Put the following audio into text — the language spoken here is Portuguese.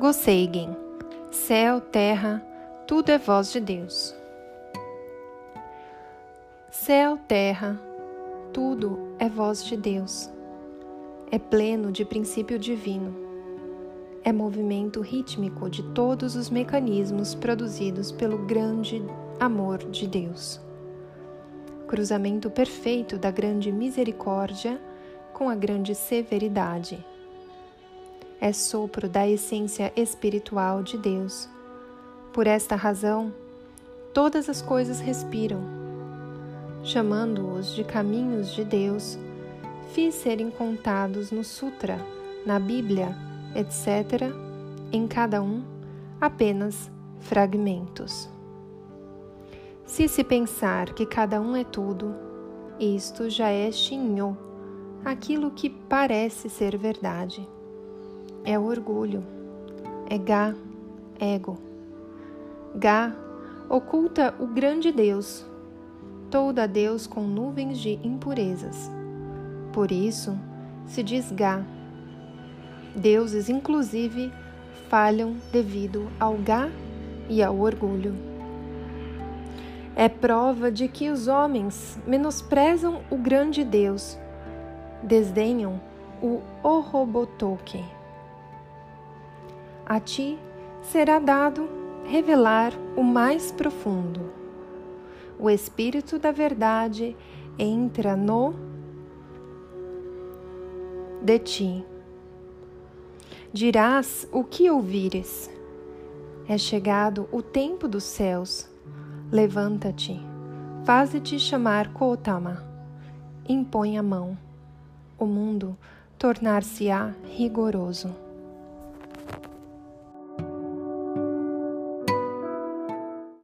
Goseigen. Céu, terra, tudo é voz de Deus. Céu, terra, tudo é voz de Deus. É pleno de princípio divino. É movimento rítmico de todos os mecanismos produzidos pelo grande amor de Deus. Cruzamento perfeito da grande misericórdia com a grande severidade é sopro da essência espiritual de Deus. Por esta razão, todas as coisas respiram. Chamando-os de caminhos de Deus, fiz serem contados no Sutra, na Bíblia, etc., em cada um, apenas fragmentos. Se se pensar que cada um é tudo, isto já é Shinyo, aquilo que parece ser verdade é o orgulho, é Gá, ego. Gá oculta o grande Deus, toda Deus com nuvens de impurezas. Por isso se diz Gá. Deuses, inclusive, falham devido ao Gá e ao orgulho. É prova de que os homens menosprezam o grande Deus, desdenham o Orobotoke a ti será dado revelar o mais profundo. O Espírito da Verdade entra no de ti. Dirás o que ouvires. É chegado o tempo dos céus. Levanta-te, faze-te chamar Kotama. Impõe a mão. O mundo tornar-se-á rigoroso.